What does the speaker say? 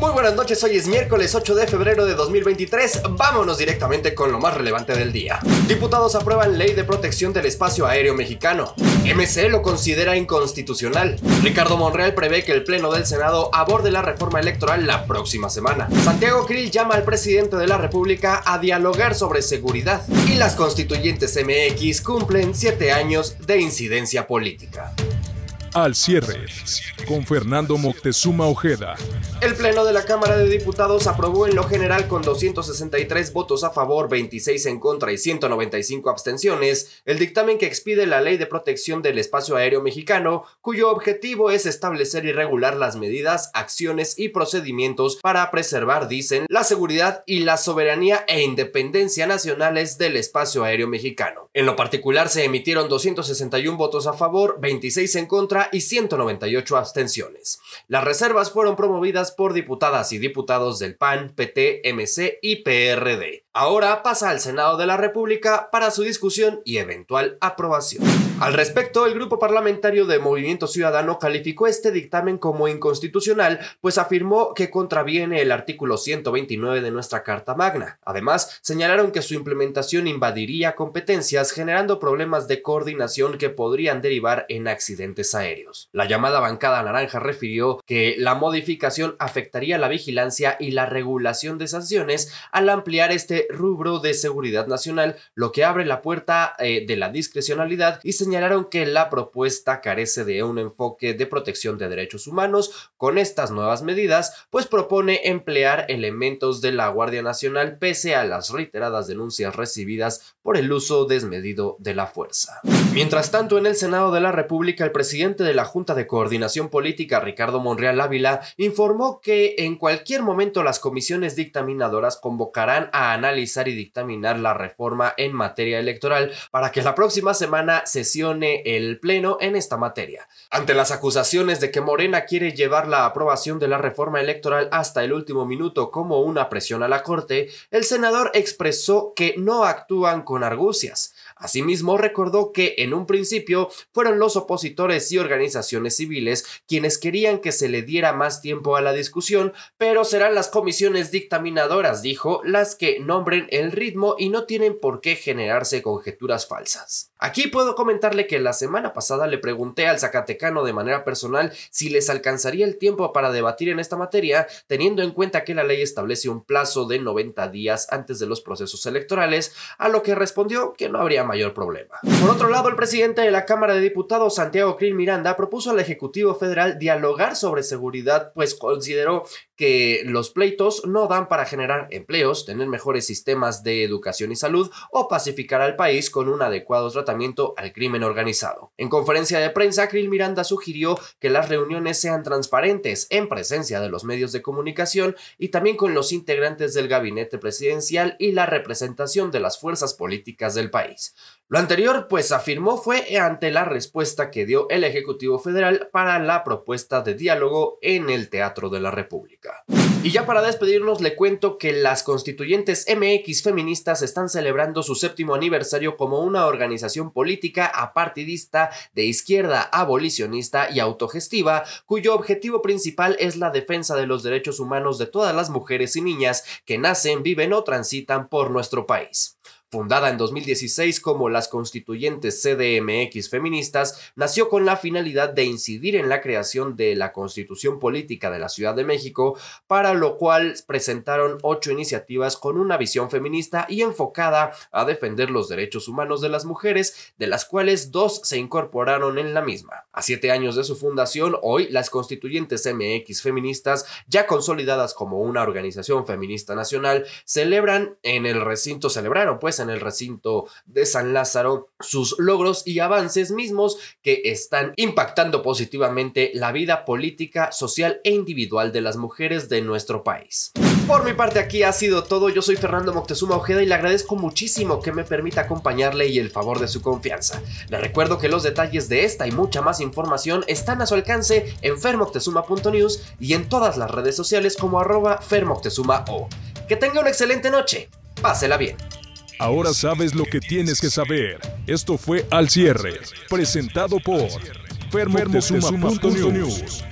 Muy buenas noches, hoy es miércoles 8 de febrero de 2023. Vámonos directamente con lo más relevante del día. Diputados aprueban ley de protección del espacio aéreo mexicano. MC lo considera inconstitucional. Ricardo Monreal prevé que el Pleno del Senado aborde la reforma electoral la próxima semana. Santiago Krill llama al presidente de la República a dialogar sobre seguridad. Y las constituyentes MX cumplen 7 años de incidencia política. Al cierre, con Fernando Moctezuma Ojeda. El Pleno de la Cámara de Diputados aprobó en lo general con 263 votos a favor, 26 en contra y 195 abstenciones el dictamen que expide la Ley de Protección del Espacio Aéreo Mexicano, cuyo objetivo es establecer y regular las medidas, acciones y procedimientos para preservar, dicen, la seguridad y la soberanía e independencia nacionales del espacio aéreo mexicano. En lo particular se emitieron 261 votos a favor, 26 en contra y 198 abstenciones. Las reservas fueron promovidas por diputadas y diputados del PAN, PT, MC y PRD. Ahora pasa al Senado de la República para su discusión y eventual aprobación. Al respecto, el grupo parlamentario de Movimiento Ciudadano calificó este dictamen como inconstitucional, pues afirmó que contraviene el artículo 129 de nuestra Carta Magna. Además, señalaron que su implementación invadiría competencias, generando problemas de coordinación que podrían derivar en accidentes aéreos. La llamada bancada naranja refirió que la modificación afectaría la vigilancia y la regulación de sanciones al ampliar este rubro de seguridad nacional, lo que abre la puerta eh, de la discrecionalidad y señalaron que la propuesta carece de un enfoque de protección de derechos humanos. Con estas nuevas medidas, pues propone emplear elementos de la Guardia Nacional pese a las reiteradas denuncias recibidas por el uso desmedido de la fuerza. Mientras tanto, en el Senado de la República, el presidente de la Junta de Coordinación Política, Ricardo Monreal Ávila, informó que en cualquier momento las comisiones dictaminadoras convocarán a analizar y dictaminar la reforma en materia electoral para que la próxima semana sesione el Pleno en esta materia. Ante las acusaciones de que Morena quiere llevar la aprobación de la reforma electoral hasta el último minuto como una presión a la Corte, el senador expresó que no actúan con argucias. Asimismo, recordó que en un principio fueron los opositores y organizaciones civiles quienes querían que se le diera más tiempo a la discusión, pero serán las comisiones dictaminadoras, dijo, las que nombren el ritmo y no tienen por qué generarse conjeturas falsas. Aquí puedo comentarle que la semana pasada le pregunté al Zacatecano de manera personal si les alcanzaría el tiempo para debatir en esta materia, teniendo en cuenta que la ley establece un plazo de 90 días antes de los procesos electorales, a lo que respondió que no habría mayor problema. Por otro lado, el presidente de la Cámara de Diputados, Santiago Krill Miranda, propuso al Ejecutivo Federal dialogar sobre seguridad, pues consideró que los pleitos no dan para generar empleos, tener mejores sistemas de educación y salud o pacificar al país con un adecuado tratamiento al crimen organizado. En conferencia de prensa, Krill Miranda sugirió que las reuniones sean transparentes en presencia de los medios de comunicación y también con los integrantes del gabinete presidencial y la representación de las fuerzas políticas del país. Lo anterior, pues afirmó, fue ante la respuesta que dio el Ejecutivo Federal para la propuesta de diálogo en el Teatro de la República. Y ya para despedirnos le cuento que las constituyentes MX feministas están celebrando su séptimo aniversario como una organización política apartidista de izquierda abolicionista y autogestiva, cuyo objetivo principal es la defensa de los derechos humanos de todas las mujeres y niñas que nacen, viven o transitan por nuestro país. Fundada en 2016 como las constituyentes CDMX feministas, nació con la finalidad de incidir en la creación de la constitución política de la Ciudad de México, para lo cual presentaron ocho iniciativas con una visión feminista y enfocada a defender los derechos humanos de las mujeres, de las cuales dos se incorporaron en la misma. A siete años de su fundación, hoy las constituyentes MX feministas, ya consolidadas como una organización feminista nacional, celebran en el recinto, celebraron pues en el recinto de San Lázaro sus logros y avances mismos que están impactando positivamente la vida política, social e individual de las mujeres de nuestro país. Por mi parte aquí ha sido todo, yo soy Fernando Moctezuma Ojeda y le agradezco muchísimo que me permita acompañarle y el favor de su confianza. Le recuerdo que los detalles de esta y mucha más información están a su alcance en fermoctezuma.news y en todas las redes sociales como arroba fermoctezumao. Que tenga una excelente noche, pásela bien. Ahora sabes lo que tienes que saber. Esto fue Al Cierre, presentado por Fermoctezuma.news.